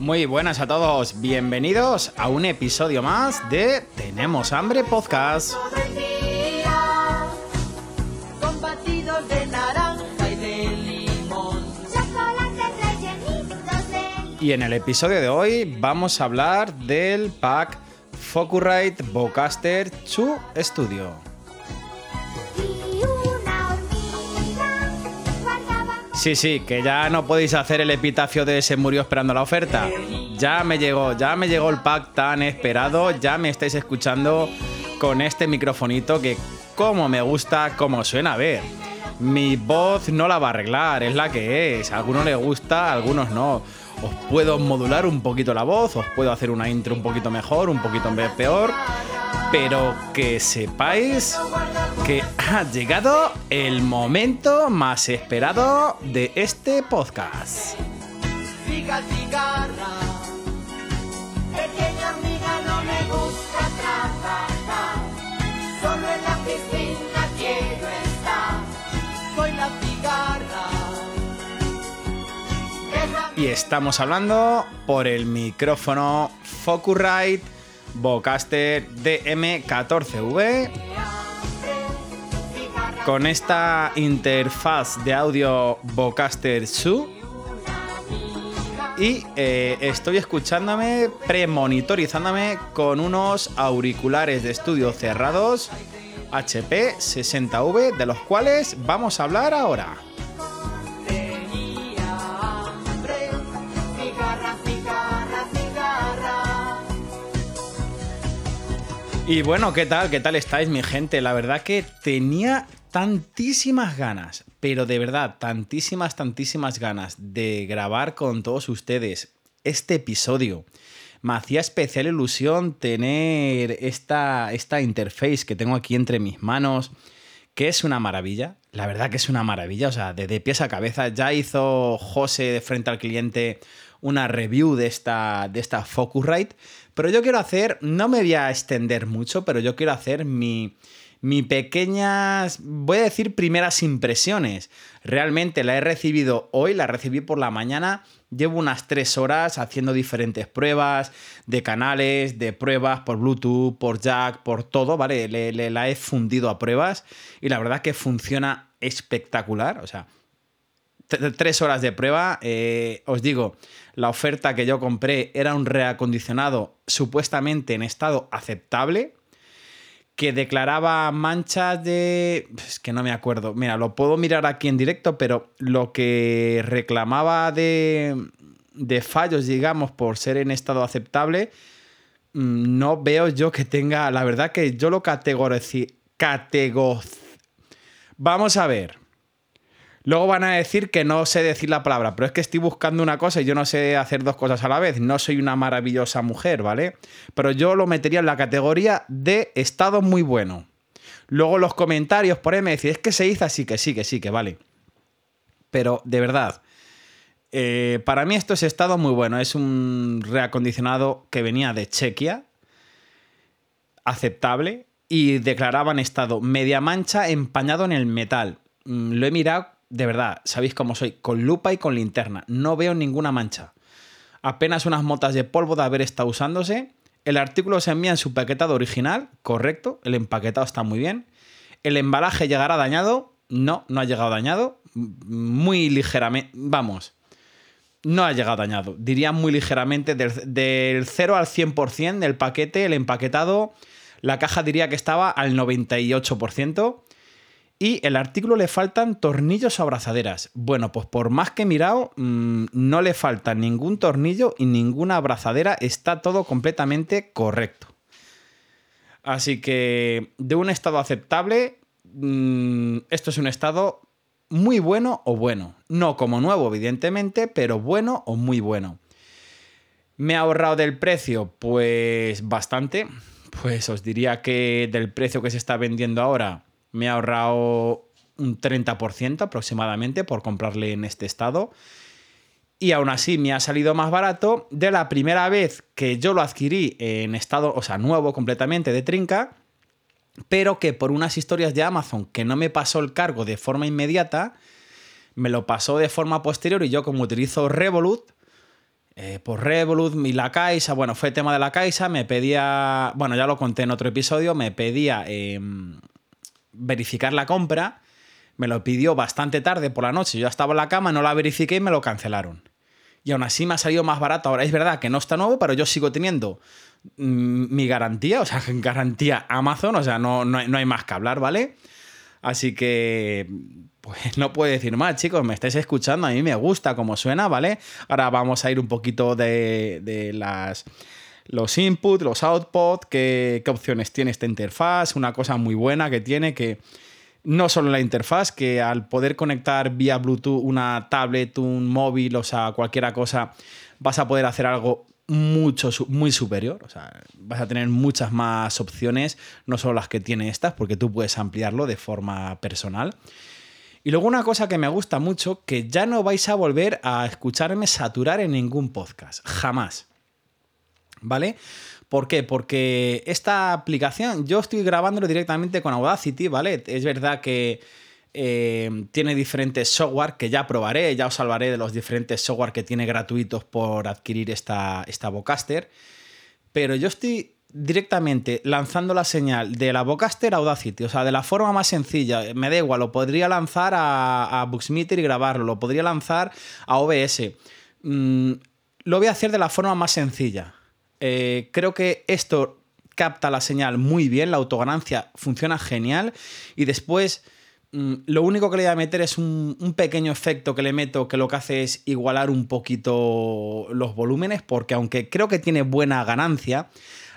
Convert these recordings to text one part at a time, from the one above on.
Muy buenas a todos, bienvenidos a un episodio más de Tenemos Hambre Podcast. Y en el episodio de hoy vamos a hablar del pack Focusrite Bowcaster 2 Studio. Sí, sí, que ya no podéis hacer el epitafio de se murió esperando la oferta. Ya me llegó, ya me llegó el pack tan esperado, ya me estáis escuchando con este microfonito que como me gusta, como suena a ver. Mi voz no la va a arreglar, es la que es. A algunos les gusta, a algunos no. Os puedo modular un poquito la voz, os puedo hacer una intro un poquito mejor, un poquito peor, pero que sepáis que ha llegado el momento más esperado de este podcast. Y estamos hablando por el micrófono Focusrite Bowcaster DM14V con esta interfaz de audio Bowcaster SU y eh, estoy escuchándome, premonitorizándome con unos auriculares de estudio cerrados HP 60V de los cuales vamos a hablar ahora. Y bueno, ¿qué tal? ¿Qué tal estáis, mi gente? La verdad que tenía tantísimas ganas, pero de verdad, tantísimas, tantísimas ganas de grabar con todos ustedes este episodio. Me hacía especial ilusión tener esta, esta interface que tengo aquí entre mis manos, que es una maravilla. La verdad que es una maravilla, o sea, de, de pies a cabeza. Ya hizo José de frente al cliente una review de esta, de esta Focusrite, pero yo quiero hacer, no me voy a extender mucho, pero yo quiero hacer mi, mi pequeñas, voy a decir primeras impresiones. Realmente la he recibido hoy, la recibí por la mañana. Llevo unas tres horas haciendo diferentes pruebas de canales, de pruebas por Bluetooth, por Jack, por todo, ¿vale? Le, la he fundido a pruebas y la verdad que funciona espectacular. O sea, tres horas de prueba. eh, os digo, la oferta que yo compré era un reacondicionado supuestamente en estado aceptable que declaraba manchas de... Es que no me acuerdo. Mira, lo puedo mirar aquí en directo, pero lo que reclamaba de, de fallos, digamos, por ser en estado aceptable, mm, no veo yo que tenga... La verdad que yo lo categorici... Catego... Vamos a ver. Luego van a decir que no sé decir la palabra, pero es que estoy buscando una cosa y yo no sé hacer dos cosas a la vez. No soy una maravillosa mujer, ¿vale? Pero yo lo metería en la categoría de estado muy bueno. Luego los comentarios por ahí me decís, es que se hizo así, que sí, que sí, que vale. Pero de verdad, eh, para mí esto es estado muy bueno. Es un reacondicionado que venía de Chequia, aceptable, y declaraban estado media mancha empañado en el metal. Mm, Lo he mirado, de verdad, sabéis cómo soy, con lupa y con linterna. No veo ninguna mancha. Apenas unas motas de polvo de haber estado usándose. El artículo se envía en su paquetado original, correcto. El empaquetado está muy bien. El embalaje llegará dañado. No, no ha llegado dañado. Muy ligeramente. Vamos. No ha llegado dañado. Diría muy ligeramente. Del, del 0 al 100% del paquete, el empaquetado, la caja diría que estaba al 98%. Y el artículo le faltan tornillos o abrazaderas. Bueno, pues por más que he mirado, mm, no le falta ningún tornillo y ninguna abrazadera. Está todo completamente correcto. Así que de un estado aceptable, mm, esto es un estado muy bueno o bueno. No como nuevo, evidentemente, pero bueno o muy bueno. ¿Me ha ahorrado del precio? Pues bastante. Pues os diría que del precio que se está vendiendo ahora me ha ahorrado un 30% aproximadamente por comprarle en este estado. Y aún así me ha salido más barato de la primera vez que yo lo adquirí en estado, o sea, nuevo completamente de trinca, pero que por unas historias de Amazon que no me pasó el cargo de forma inmediata, me lo pasó de forma posterior y yo como utilizo Revolut, eh, por Revolut y la Caixa, bueno, fue tema de la Caixa, me pedía, bueno, ya lo conté en otro episodio, me pedía em, verificar la compra, me lo pidió bastante tarde por la noche, yo estaba en la cama, no la verifiqué y me lo cancelaron. Y aún así me ha salido más barato. Ahora es verdad que no está nuevo, pero yo sigo teniendo mm, mi garantía, o sea, garantía Amazon, o sea, no, no, no hay más que hablar, ¿vale? Así que, pues no puedo decir más, chicos, me estáis escuchando, a mí me gusta cómo suena, ¿vale? Ahora vamos a ir un poquito de, de las los inputs, los outputs, qué, qué opciones tiene esta interfaz, una cosa muy buena que tiene que no solo la interfaz, que al poder conectar vía Bluetooth una tablet, un móvil, o sea, cualquier cosa, vas a poder hacer algo mucho, muy superior. O sea, vas a tener muchas más opciones, no solo las que tiene estas, porque tú puedes ampliarlo de forma personal. Y luego una cosa que me gusta mucho, que ya no vais a volver a escucharme saturar en ningún podcast. Jamás. ¿Vale? ¿Por qué? Porque esta aplicación yo estoy grabándolo directamente con Audacity, ¿vale? Es verdad que eh, tiene diferentes software que ya probaré, ya os hablaré de los diferentes software que tiene gratuitos por adquirir esta, esta Vocaster, pero yo estoy directamente lanzando la señal de la Vocaster a Audacity, o sea, de la forma más sencilla, me da igual, lo podría lanzar a, a Buxmeter y grabarlo, lo podría lanzar a OBS. Mm, lo voy a hacer de la forma más sencilla. Eh, creo que esto capta la señal muy bien, la autoganancia funciona genial y después mm, lo único que le voy a meter es un, pequeño efecto que le meto que lo que hace es igualar un poquito los volúmenes porque aunque creo que tiene buena ganancia,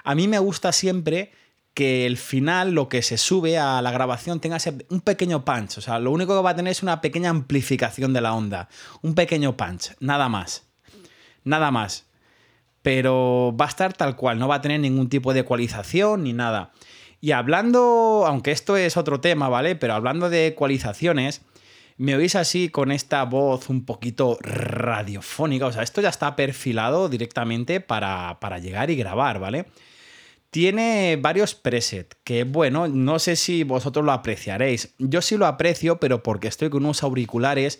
a mí me gusta siempre que el final, lo que se sube a la grabación, tenga un pequeño punch. O sea, lo único que va a tener es una pequeña amplificación de la onda. Un pequeño punch, nada más. Nada más pero va a estar tal cual, no va a tener ningún tipo de ecualización ni nada. Y hablando, aunque esto es otro tema, ¿vale? Pero hablando de ecualizaciones, me oís así con esta voz un poquito radiofónica, o sea, esto ya está perfilado directamente para, para llegar y grabar, ¿vale? Tiene varios presets, que bueno, no sé si vosotros lo apreciaréis. Yo sí lo aprecio, pero porque estoy con unos auriculares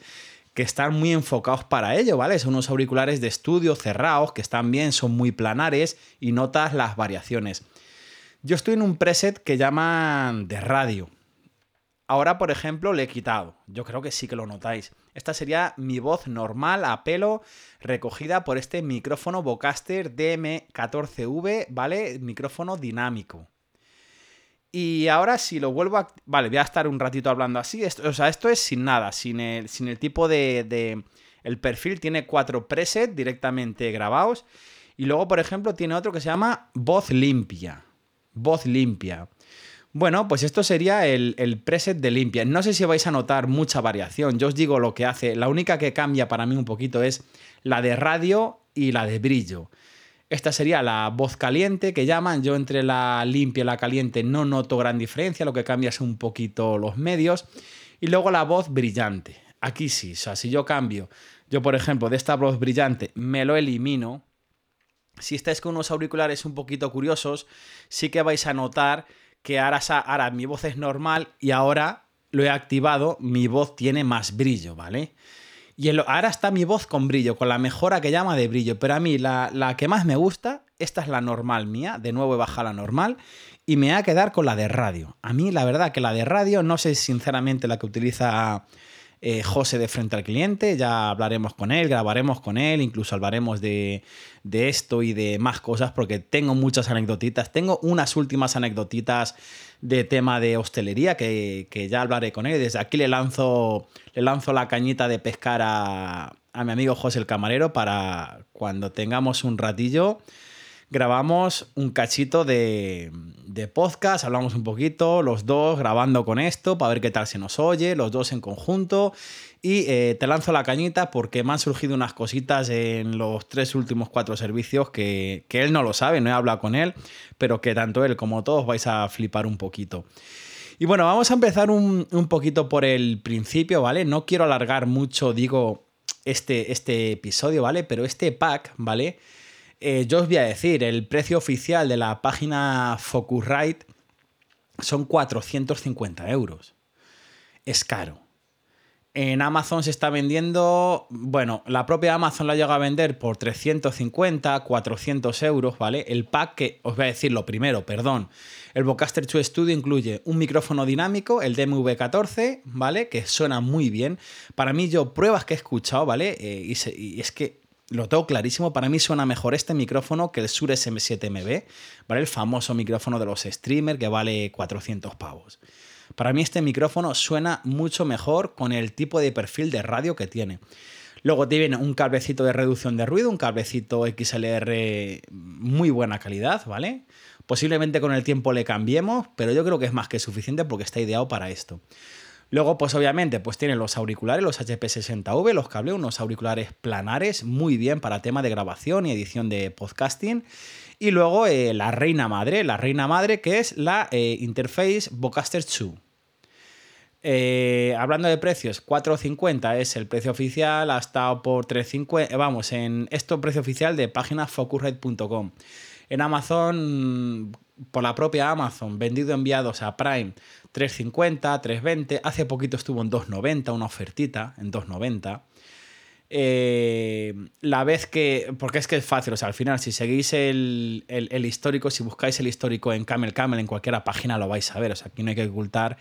que están muy enfocados para ello, ¿vale? Son unos auriculares de estudio cerrados, que están bien, son muy planares y notas las variaciones. Yo estoy en un preset que llaman de radio. Ahora, por ejemplo, le he quitado. Yo creo que sí que lo notáis. Esta sería mi voz normal a pelo recogida por este micrófono Vocaster DM14V, ¿vale? Micrófono dinámico. Y ahora si lo vuelvo a... Vale, voy a estar un ratito hablando así. Esto- o sea, esto es sin nada, sin el, sin el tipo de, de- El perfil tiene cuatro presets directamente grabados. Y luego, por ejemplo, tiene otro que se llama voz limpia. Voz limpia. Bueno, pues esto sería el, el preset de limpia. No sé si vais a notar mucha variación. Yo os digo lo que hace. La única que cambia para mí un poquito es la de radio y la de brillo. Esta sería la voz caliente que llaman. Yo entre la limpia y la caliente no noto gran diferencia. Lo que cambia es un poquito los medios. Y luego la voz brillante. Aquí sí. O sea, si yo cambio, yo por ejemplo, de esta voz brillante me lo elimino. Si estáis con unos auriculares un poquito curiosos, sí que vais a notar que ahora, ahora mi voz es normal y ahora lo he activado, mi voz tiene más brillo, ¿vale? Y ahora está mi voz con brillo, con la mejora que llama de brillo, pero a mí la, la que más me gusta, esta es la normal mía, de nuevo he bajado la normal, y me voy a quedar con la de radio. A mí la verdad que la de radio, no sé sinceramente la que utiliza eh, José de frente al cliente, ya hablaremos con él, grabaremos con él, incluso hablaremos de, de esto y de más cosas, porque tengo muchas anecdotitas, tengo unas últimas anecdotitas de tema de hostelería que, que ya hablaré con él. Desde aquí le lanzo, le lanzo la cañita de pescar a, a mi amigo José el camarero para cuando tengamos un ratillo grabamos un cachito de, de podcast, hablamos un poquito, los dos grabando con esto para ver qué tal se nos oye, los dos en conjunto. Y eh, te lanzo la cañita porque me han surgido unas cositas en los tres últimos cuatro servicios que, que él no lo sabe, no he hablado con él, pero que tanto él como todos vais a flipar un poquito. Y bueno, vamos a empezar un, un poquito por el principio, ¿vale? No quiero alargar mucho, digo, este, este episodio, ¿vale? Pero este pack, ¿vale? Eh, yo os voy a decir, el precio oficial de la página Focusrite son 450 euros. Es caro. En Amazon se está vendiendo, bueno, la propia Amazon la llega a vender por 350, 400 euros, ¿vale? El pack que, os voy a decir lo primero, perdón. El Vocaster 2 Studio incluye un micrófono dinámico, el DMV14, ¿vale? Que suena muy bien. Para mí, yo, pruebas que he escuchado, ¿vale? Eh, y, y es que lo tengo clarísimo, para mí suena mejor este micrófono que el Shure SM7MB, ¿vale? El famoso micrófono de los streamers que vale 400 pavos. Para mí este micrófono suena mucho mejor con el tipo de perfil de radio que tiene. Luego tiene un cablecito de reducción de ruido, un cablecito XLR muy buena calidad, ¿vale? Posiblemente con el tiempo le cambiemos, pero yo creo que es más que suficiente porque está ideado para esto. Luego, pues obviamente, pues tiene los auriculares, los HP60V, los cables, unos auriculares planares, muy bien para tema de grabación y edición de podcasting. Y luego eh, la reina madre, la reina madre que es la eh, Interface Vocaster 2. Eh, hablando de precios, 4.50 es el precio oficial, ha estado por 3.50, eh, vamos, en esto precio oficial de página focusrite.com. En Amazon, por la propia Amazon, vendido enviados a Prime 3.50, 3.20, hace poquito estuvo en 2.90, una ofertita en 2.90. Eh, la vez que. Porque es que es fácil, o sea, al final, si seguís el, el- histórico, si buscáis el histórico en Camel Camel, en cualquier página lo vais a ver, o sea, aquí no hay que ocultar.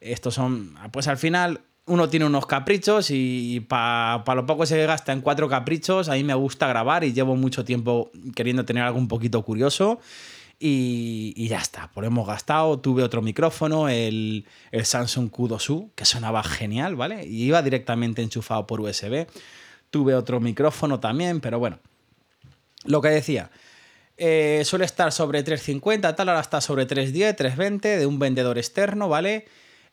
Estos son. Pues al final, uno tiene unos caprichos y para lo poco se gasta en cuatro caprichos, a mí me gusta grabar y llevo mucho tiempo queriendo tener algo un poquito curioso. Y, ya está, por hemos gastado. Tuve otro micrófono, el, el Samsung Q2U, que sonaba genial, ¿vale? Y iba directamente enchufado por USB. Tuve otro micrófono también, pero bueno. Lo que decía, eh, suele estar sobre 350, tal, ahora está sobre 310, 320 de un vendedor externo, ¿vale?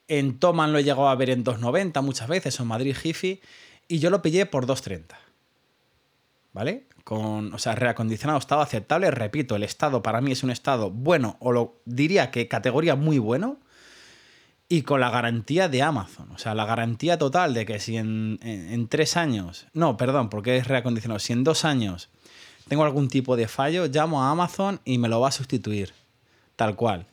En Toman lo he llegado a ver en 290 muchas veces, o en Madrid Jiffy, y yo lo pillé por 230. ¿Vale? Con, o sea, reacondicionado, estado aceptable. Repito, el estado para mí es un estado bueno, o lo diría que categoría muy bueno, y con la garantía de Amazon. O sea, la garantía total de que si en, en- tres años, no, perdón, porque es reacondicionado, si en dos años tengo algún tipo de fallo, llamo a Amazon y me lo va a sustituir. Tal cual.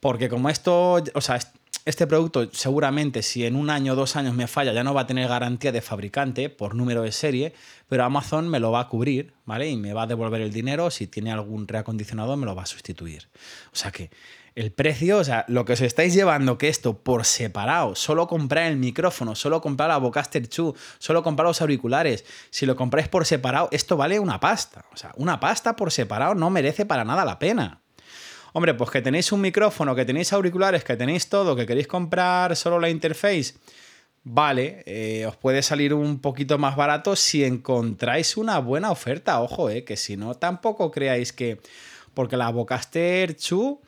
Porque como esto, o sea, este producto seguramente si en un año o dos años me falla ya no va a tener garantía de fabricante por número de serie, pero Amazon me lo va a cubrir, ¿vale? Y me va a devolver el dinero, si tiene algún reacondicionado me lo va a sustituir. O sea que el precio, o sea, lo que os estáis llevando que esto por separado, solo comprar el micrófono, solo comprar la Vocaster 2, solo comprar los auriculares, si lo compráis por separado, esto vale una pasta. O sea, una pasta por separado no merece para nada la pena. Hombre, pues que tenéis un micrófono, que tenéis auriculares, que tenéis todo, que queréis comprar solo la interface, vale, eh, os puede salir un poquito más barato si encontráis una buena oferta. Ojo, eh, que si no, tampoco creáis que. Porque la Vocaster 2.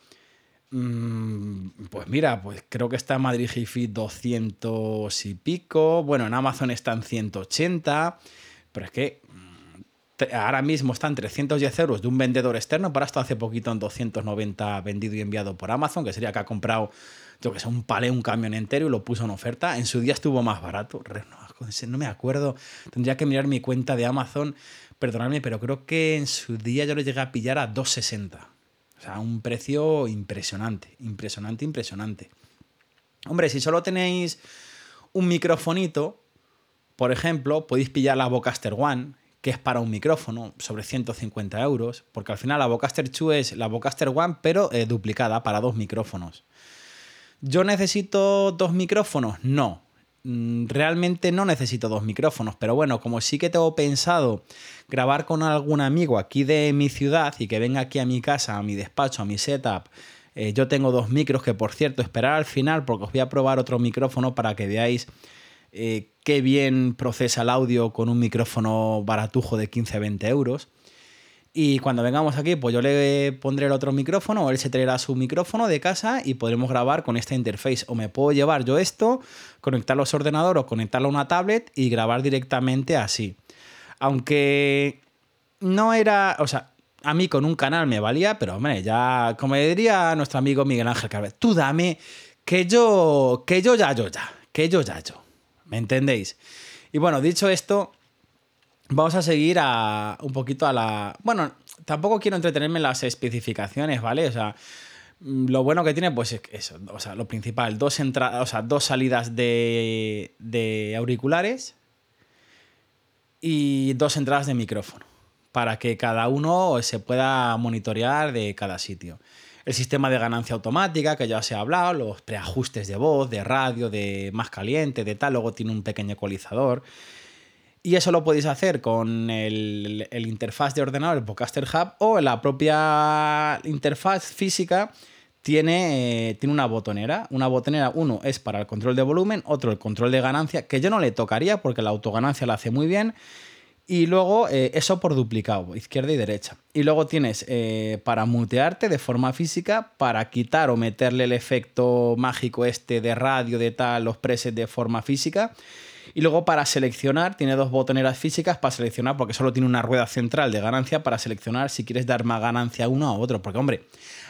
mm, Pues mira, pues creo que está en Madrid Hi-Fi 200 y pico. Bueno, en Amazon está en 180. Pero es que ahora mismo están 310 euros de un vendedor externo, para esto hace poquito en 290 vendido y enviado por Amazon, que sería que ha comprado, yo que sé, un palé, un camión entero y lo puso en oferta. En su día estuvo más barato, no, no me acuerdo, tendría que mirar mi cuenta de Amazon, perdonadme, pero creo que en su día yo lo llegué a pillar a 260. O sea, un precio impresionante, impresionante, impresionante. Hombre, si solo tenéis un microfonito, por ejemplo, podéis pillar la Vocaster One, que es para un micrófono, sobre 150 euros, porque al final la Vocaster 2 es la Vocaster One, pero eh, duplicada para dos micrófonos. ¿Yo necesito dos micrófonos? No. Mm, Realmente no necesito dos micrófonos, pero bueno, como sí que tengo pensado grabar con algún amigo aquí de mi ciudad y que venga aquí a mi casa, a mi despacho, a mi setup, eh, yo tengo dos micros que, por cierto, esperar al final porque os voy a probar otro micrófono para que veáis eh, qué bien procesa el audio con un micrófono baratujo de 15-20 euros. Y cuando vengamos aquí, pues yo le pondré el otro micrófono o él se traerá su micrófono de casa y podremos grabar con esta interface. O me puedo llevar yo esto, conectarlo a su ordenador o conectarlo a una tablet y grabar directamente así. Aunque no era, o sea, a mí con un canal me valía, pero hombre, ya, como diría nuestro amigo Miguel Ángel Carver, tú dame que yo, que yo ya, yo ya, que yo ya, yo. ¿Me entendéis? Y bueno, dicho esto, vamos a seguir a un poquito a la... Bueno, tampoco quiero entretenerme en las especificaciones, ¿vale? O sea, mm, lo bueno que tiene, pues es eso, o sea, lo principal, dos, entradas, o sea, dos salidas de, de auriculares y dos entradas de micrófono para que cada uno se pueda monitorear de cada sitio. El sistema de ganancia automática, que ya os he hablado, los preajustes de voz, de radio, de más caliente, de tal, luego tiene un pequeño ecualizador. Y eso lo podéis hacer con el, interfaz de ordenador, el Podcaster Hub, o la propia interfaz física tiene, eh, tiene una botonera. Una botonera, uno es para el control de volumen, otro el control de ganancia, que yo no le tocaría porque la autoganancia la hace muy bien. Y luego eh, eso por duplicado, izquierda y derecha. Y luego tienes eh, para mutearte de forma física, para quitar o meterle el efecto mágico este de radio, de tal, los presets de forma física. Y luego para seleccionar, tiene dos botoneras físicas para seleccionar, porque solo tiene una rueda central de ganancia para seleccionar si quieres dar más ganancia a uno o a otro. Porque, hombre,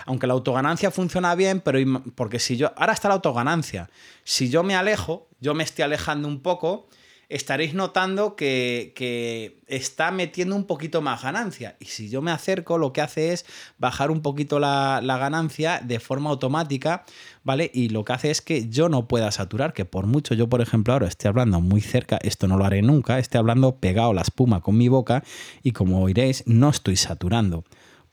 aunque la autoganancia funciona bien, pero porque si yo. Ahora está la autoganancia. Si yo me alejo, yo me estoy alejando un poco, estaréis notando que, que está metiendo un poquito más ganancia. Y si yo me acerco, lo que hace es bajar un poquito la, la ganancia de forma automática, ¿vale? Y lo que hace es que yo no pueda saturar, que por mucho yo, por ejemplo, ahora esté hablando muy cerca, esto no lo haré nunca, esté hablando pegado la espuma con mi boca y como oiréis, no estoy saturando.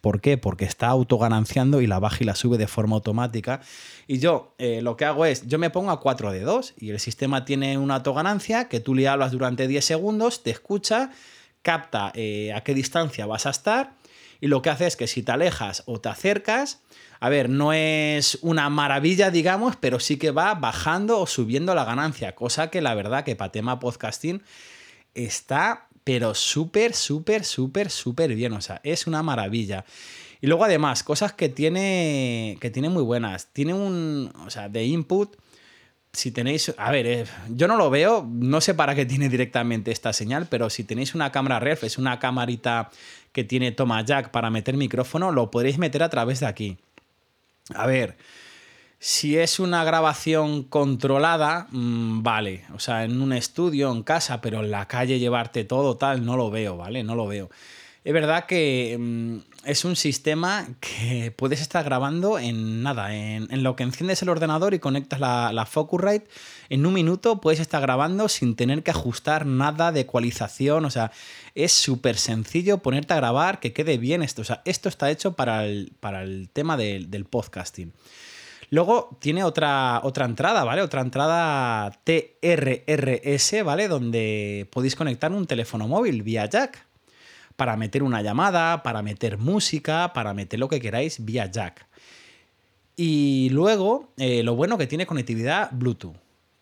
¿Por qué? Porque está autogananciando y la baja y la sube de forma automática. Y yo eh, lo que hago es, yo me pongo a 4 de 2 y el sistema tiene una autoganancia que tú le hablas durante 10 segundos, te escucha, capta eh, a qué distancia vas a estar y lo que hace es que si te alejas o te acercas, a ver, no es una maravilla, digamos, pero sí que va bajando o subiendo la ganancia, cosa que la verdad que para tema podcasting está, pero súper, súper, súper, súper bien. O sea, es una maravilla. Y luego además, cosas que tiene, que tiene muy buenas. Tiene un, o sea, de input, si tenéis, a ver, eh, yo no lo veo, no sé para qué tiene directamente esta señal, pero si tenéis una cámara ref, es una camarita que tiene toma jack para meter micrófono, lo podréis meter a través de aquí. A ver, si es una grabación controlada, mmm, vale. O sea, en un estudio, en casa, pero en la calle llevarte todo tal, no lo veo, ¿vale? No lo veo. Es verdad que mmm, es un sistema que puedes estar grabando en nada, en, en lo que enciendes el ordenador y conectas la, la, Focusrite, en un minuto puedes estar grabando sin tener que ajustar nada de ecualización, o sea, es súper sencillo ponerte a grabar, que quede bien esto, o sea, esto está hecho para el, para el tema de, del podcasting. Luego tiene otra, otra entrada, ¿vale? Otra entrada TRRS, ¿vale? Donde podéis conectar un teléfono móvil vía jack para meter una llamada, para meter música, para meter lo que queráis vía jack. Y luego, eh, lo bueno que tiene conectividad Bluetooth.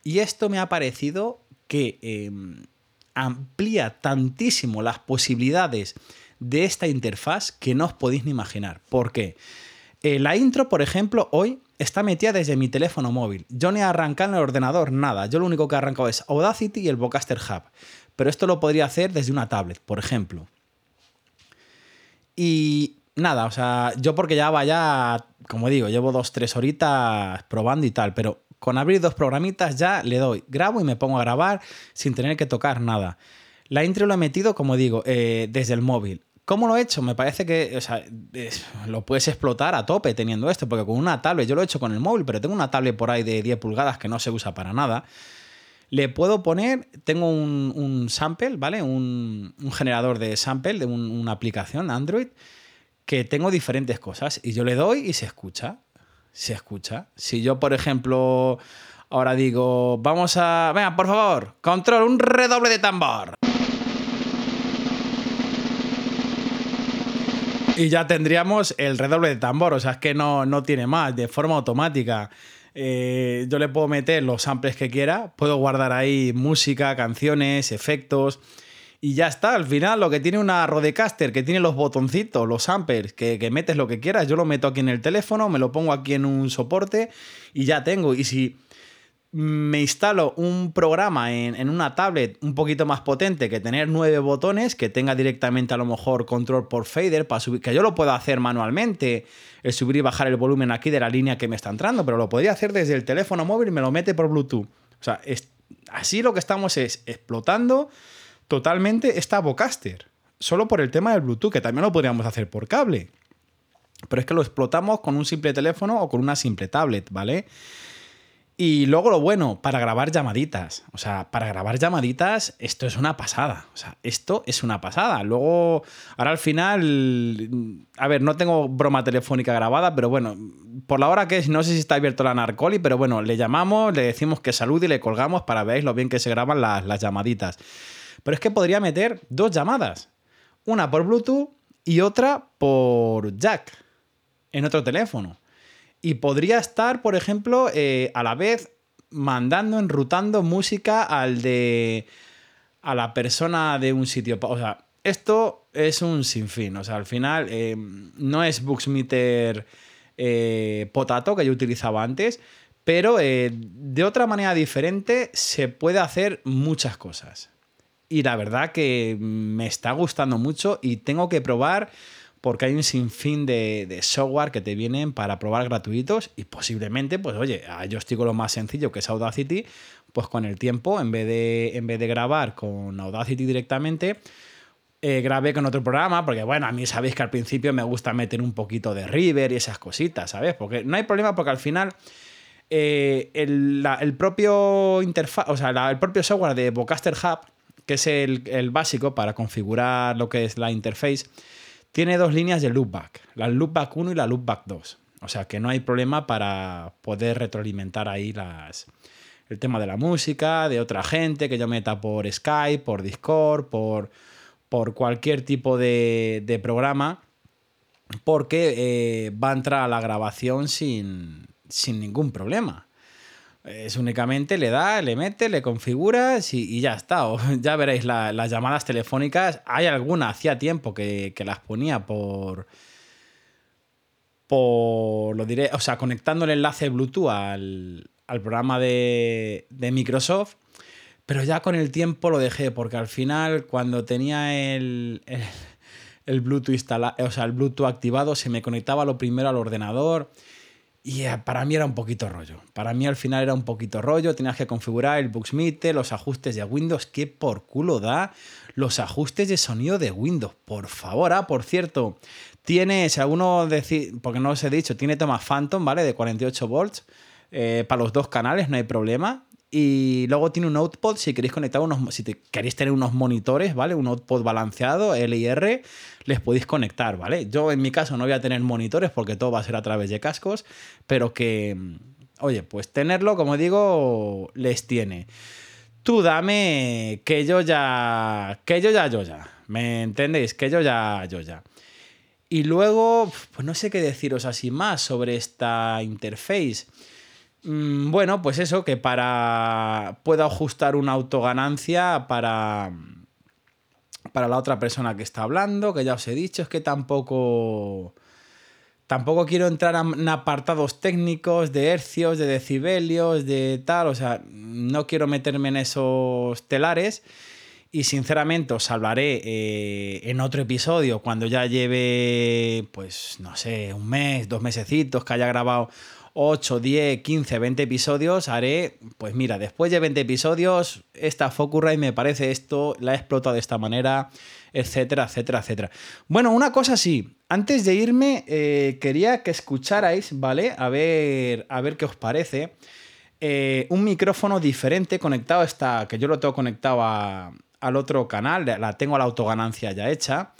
Y esto me ha parecido que eh, amplía tantísimo las posibilidades de esta interfaz que no os podéis ni imaginar. ¿Por qué? Eh, la intro, por ejemplo, hoy está metida desde mi teléfono móvil. Yo no he arrancado en el ordenador nada. Yo lo único que he arrancado es Audacity y el Vocaster Hub. Pero esto lo podría hacer desde una tablet, por ejemplo. Y nada, o sea, yo porque ya vaya, como digo, llevo dos, tres horitas probando y tal, pero con abrir dos programitas ya le doy, grabo y me pongo a grabar sin tener que tocar nada. La intro lo he metido, como digo, eh, desde el móvil. ¿Cómo lo he hecho? Me parece que o sea, lo puedes explotar a tope teniendo esto, porque con una tablet, yo lo he hecho con el móvil, pero tengo una tablet por ahí de 10 pulgadas que no se usa para nada. Le puedo poner, tengo un, sample, ¿vale? Un, generador de sample de un, una aplicación Android que tengo diferentes cosas y yo le doy y se escucha. Se escucha. Si yo, por ejemplo, ahora digo, vamos a... Venga, por favor, control, un redoble de tambor. Y ya tendríamos el redoble de tambor, o sea, es que no, no tiene más, de forma automática. Eh, yo le puedo meter los samples que quiera, puedo guardar ahí música, canciones, efectos Y ya está, al final lo que tiene una Rodecaster, que tiene los botoncitos, los amperes, que, que metes lo que quieras, yo lo meto aquí en el teléfono, me lo pongo aquí en un soporte y ya tengo. Y si me instalo un programa en, en una tablet un poquito más potente que tener nueve botones, que tenga directamente a lo mejor control por fader, para subir, que yo lo pueda hacer manualmente, el subir y bajar el volumen aquí de la línea que me está entrando, pero lo podría hacer desde el teléfono móvil y me lo mete por Bluetooth. O sea, es, así lo que estamos es explotando totalmente esta Vocaster, solo por el tema del Bluetooth, que también lo podríamos hacer por cable. Pero es que lo explotamos con un simple teléfono o con una simple tablet, ¿vale? Y luego lo bueno, para grabar llamaditas. O sea, para grabar llamaditas, esto es una pasada. O sea, esto es una pasada. Luego, ahora al final, a ver, no tengo broma telefónica grabada, pero bueno, por la hora que es, no sé si está abierto la Narcoli, pero bueno, le llamamos, le decimos que salude y le colgamos para ver lo bien que se graban las llamaditas. Pero es que podría meter dos llamadas. Una por Bluetooth y otra por Jack en otro teléfono. Y podría estar, por ejemplo, eh, a la vez mandando, enrutando música al de. a la persona de un sitio. O sea, esto es un sinfín. O sea, al final eh, no es Buxmeter eh, Potato que yo utilizaba antes, pero de otra manera diferente se puede hacer muchas cosas. Y la verdad que me está gustando mucho y tengo que probar porque hay un sinfín de, software que te vienen para probar gratuitos y posiblemente, pues oye, a con lo más sencillo que es Audacity, pues con el tiempo, en vez de, en vez de grabar con Audacity directamente, eh, grabé con otro programa, porque bueno, a mí sabéis que al principio me gusta meter un poquito de River y esas cositas, ¿sabes? Porque no hay problema porque al final eh, el, el propio interfaz, o sea, el propio software de Vocaster Hub, que es el, el básico para configurar lo que es la interface, tiene dos líneas de loopback, la loopback 1 y la loopback 2. O sea que no hay problema para poder retroalimentar ahí el tema de la música, de otra gente que yo meta por Skype, por Discord, por, por cualquier tipo de, de programa, porque eh, va a entrar a la grabación sin, sin ningún problema. Es únicamente le da, le mete, le configuras y, ya está. O ya veréis la- las llamadas telefónicas. Hay alguna, hacía tiempo que, que las ponía por. Por. Lo diré. O sea, conectando el enlace Bluetooth al, al programa de, de Microsoft. Pero ya con el tiempo lo dejé, porque al final, cuando tenía el, el, el Bluetooth instalado, o sea, el Bluetooth activado, se me conectaba lo primero al ordenador. Y eh, para mí era un poquito rollo. Para mí al final era un poquito rollo. Tenías que configurar el Buxmeter, los ajustes de Windows. que por culo da los ajustes de sonido de Windows? Por favor. Ah, por cierto, tiene, si alguno decir, porque no os he dicho, tiene toma Phantom, ¿vale? De 48 volts. eh, para los dos canales, no hay problema. Y luego tiene un output si queréis conectar unos, si queréis tener unos monitores, ¿vale? Un output balanceado, L y R, les podéis conectar, ¿vale? Yo en mi caso no voy a tener monitores porque todo va a ser a través de cascos, pero que, mm, oye, pues tenerlo, como digo, les tiene. Tú dame que yo ya, que yo ya, yo ya, ¿me entendéis? Que yo ya, yo ya. Y luego, pues no sé qué deciros así más sobre esta interface. Mm, Bueno, pues eso, que para. Puedo ajustar una autoganancia para. Para la otra persona que está hablando, que ya os he dicho, es que tampoco. Tampoco quiero entrar en apartados técnicos de hercios, de decibelios, de tal. O sea, no quiero meterme en esos telares. Y sinceramente os hablaré eh, en otro episodio cuando ya lleve, pues no sé, un mes, dos mesecitos, que haya grabado 8, 10, 15, 20 episodios. Haré, pues mira, después de 20 episodios, esta Focusrite me parece esto, la he explotado de esta manera, etcétera, etcétera, etcétera. Bueno, una cosa sí, antes de irme, eh, quería que escucharais, ¿vale? A ver, a ver qué os parece eh, un micrófono diferente conectado a esta, que yo lo tengo conectado al otro canal, la tengo a la autoganancia ya hecha,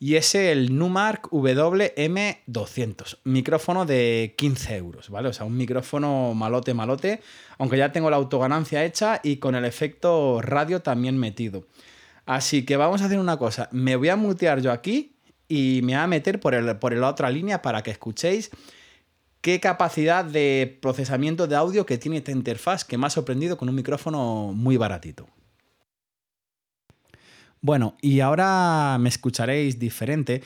y es el Numark WM200, micrófono de 15 euros, ¿vale? O sea, un micrófono malote, malote, aunque ya tengo la autoganancia hecha y con el efecto radio también metido. Así que vamos a hacer una cosa, me voy a mutear yo aquí y me voy a meter por, el, por la otra línea para que escuchéis qué capacidad de procesamiento de audio que tiene esta interfaz que me ha sorprendido con un micrófono muy baratito. Bueno, y ahora me escucharéis diferente.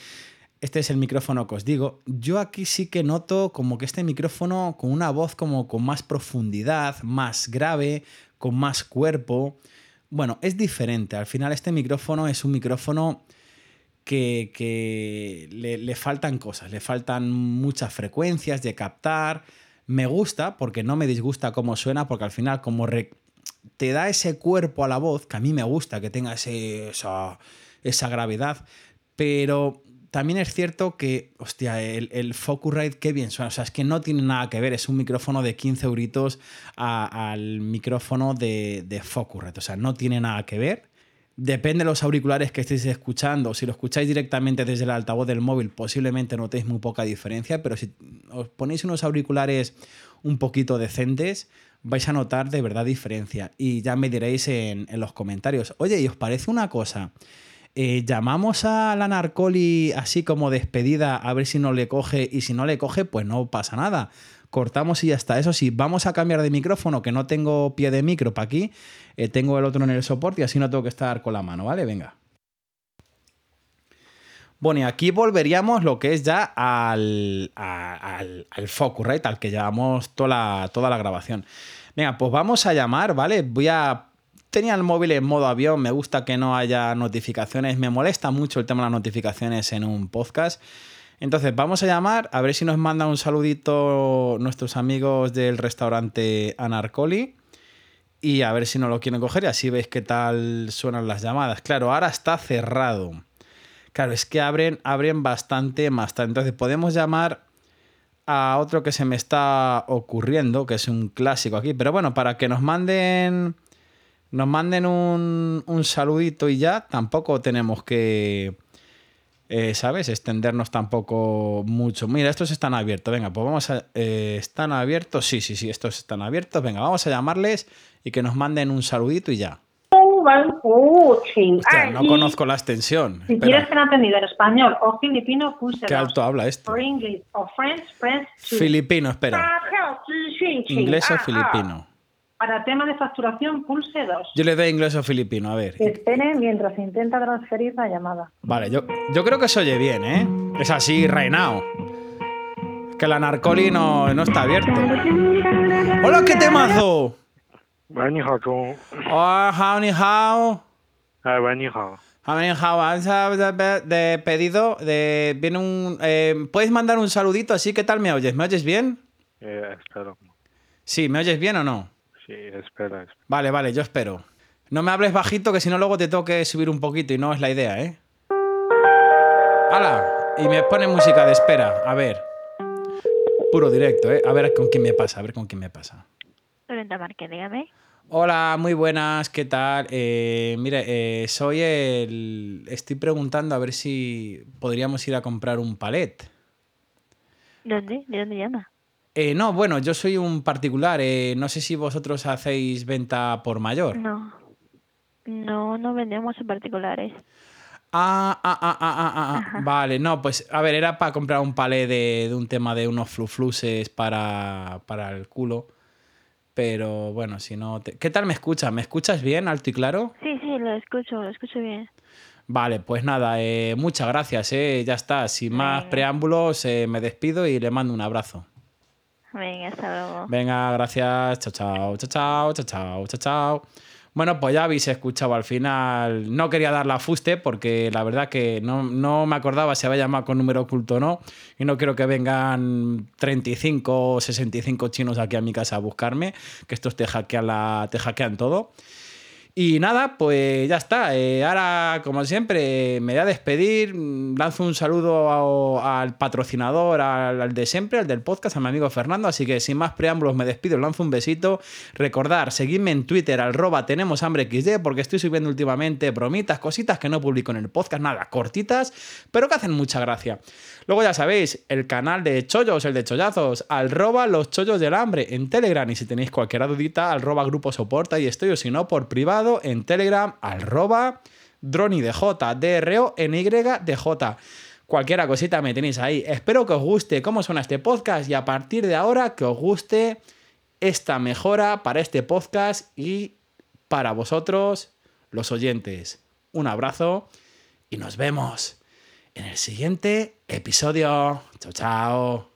Este es el micrófono que os digo. Yo aquí sí que noto como que este micrófono con una voz como con más profundidad, más grave, con más cuerpo. Bueno, es diferente. Al final este micrófono es un micrófono que, le faltan cosas, le faltan muchas frecuencias de captar. Me gusta porque no me disgusta cómo suena, porque al final como re- te da ese cuerpo a la voz, que a mí me gusta que tenga esa, esa gravedad, pero también es cierto que, hostia, el, el Focusrite, qué bien suena. O sea, es que no tiene nada que ver. Es un micrófono de 15 euritos a- al micrófono de, de Focusrite. O sea, no tiene nada que ver. Depende de los auriculares que estéis escuchando. Si lo escucháis directamente desde el altavoz del móvil, posiblemente notéis muy poca diferencia, pero si os ponéis unos auriculares un poquito decentes, vais a notar de verdad diferencia. Y ya me diréis en, en los comentarios. Oye, ¿y os parece una cosa? Eh, llamamos a la Narcoli así como despedida a ver si no le coge y si no le coge pues no pasa nada. Cortamos y ya está. Eso sí, vamos a cambiar de micrófono que no tengo pie de micro para aquí. Eh, tengo el otro en el soporte y así no tengo que estar con la mano, ¿vale? Venga. Bueno, y aquí volveríamos lo que es ya al, al, al Focusrite, al que llevamos toda la, toda la grabación. Venga, pues vamos a llamar, ¿vale? Voy a... Tenía el móvil en modo avión, me gusta que no haya notificaciones, me molesta mucho el tema de las notificaciones en un podcast. Entonces, vamos a llamar, a ver si nos mandan un saludito nuestros amigos del restaurante Anarcoli y a ver si no lo quieren coger y así veis qué tal suenan las llamadas. Claro, ahora está cerrado. Claro, es que abren, abren bastante más. Entonces podemos llamar a otro que se me está ocurriendo, que es un clásico aquí. Pero bueno, para que nos manden. Nos manden un, un saludito y ya, tampoco tenemos que. eh, ¿Sabes? Extendernos tampoco mucho. Mira, estos están abiertos. Venga, pues vamos a. eh, ¿Están abiertos? Sí, sí, sí, estos están abiertos. Venga, vamos a llamarles y que nos manden un saludito y ya. No conozco la extensión. Si quieres que ser atendido en español o filipino, puse ¿Qué alto habla esto? English o French, press Filipino, espera. Ah, ah, inglés o ah, filipino. Para tema de facturación, pulse 2. Yo le doy inglés o filipino, a ver. Espere mientras intenta transferir la llamada. Vale, yo, yo creo que se oye bien, ¿eh? Es así, reinao. Que la narcoli no, no está abierto. ¡Hola, qué temazo! 喂，你好，中。 Hola, how ni how. 哎，喂，你好。 How ni how. Vamos a ver De pedido, de, viene un... eh, ¿Puedes mandar un saludito así? ¿Qué tal me oyes? ¿Me oyes bien? Eh, espera. Sí, ¿me oyes bien o no? Sí, espera. espera. Vale, vale, yo espero. No me hables bajito, que si no luego te tengo que subir un poquito y no es la idea, ¿eh? ¡Hala! Y me pone música de espera. A ver. Puro directo, ¿eh? A ver con quién me pasa, a ver con quién me pasa. Lorenta Márquez, dígame. Hola, muy buenas, ¿qué tal? Eh, mire, eh, soy el... Estoy preguntando a ver si podríamos ir a comprar un palet. ¿Dónde? ¿De dónde llama? Eh, no, bueno, yo soy un particular. eh, no sé si vosotros hacéis venta por mayor. No. No, no vendemos en particulares. Ah, ah, ah, ah, ah, ah, ah, Vale, no, pues a ver, era para comprar un palé de, de un tema de unos flufluses para, para el culo. Pero bueno, si no. te- ¿Qué tal me escuchas? ¿Me escuchas bien, alto y claro? Sí, sí, lo escucho, lo escucho bien. Vale, pues nada, eh, muchas gracias, eh, ya está. Sin más Venga. preámbulos, eh, me despido y le mando un abrazo. Venga, hasta luego. Venga, gracias. Chao, chao, chao, chao, chao, chao, chao, chao. Bueno, pues ya habéis escuchado al final. No quería dar la fuste porque la verdad que no, no me acordaba si había llamado con número oculto o no. Y no quiero que vengan 35 o 65 chinos aquí a mi casa a buscarme, que estos te hackean, la, te hackean todo. Y nada, pues ya está. Eh, ahora, como siempre, me voy a despedir. Mm, Lanzo un saludo al patrocinador, al, al de siempre, al del podcast, a mi amigo Fernando. Así que sin más preámbulos, me despido, lanzo un besito. Recordar, seguidme en Twitter, arroba tenemos hambre XD, porque estoy subiendo últimamente bromitas, cositas que no publico en el podcast, nada, cortitas, pero que hacen mucha gracia. Luego ya sabéis, el canal de chollos, el de chollazos, arroba los chollos del hambre en Telegram. Y si tenéis cualquier dudita, arroba grupo soporta y estoy, o si no, por privado en Telegram, arroba dronidj, D-R-O-N-Y-D-J. Cualquiera cosita me tenéis ahí. Espero que os guste cómo suena este podcast y a partir de ahora que os guste esta mejora para este podcast y para vosotros, los oyentes. un abrazo y nos vemos en el siguiente episodio. Chao, chao.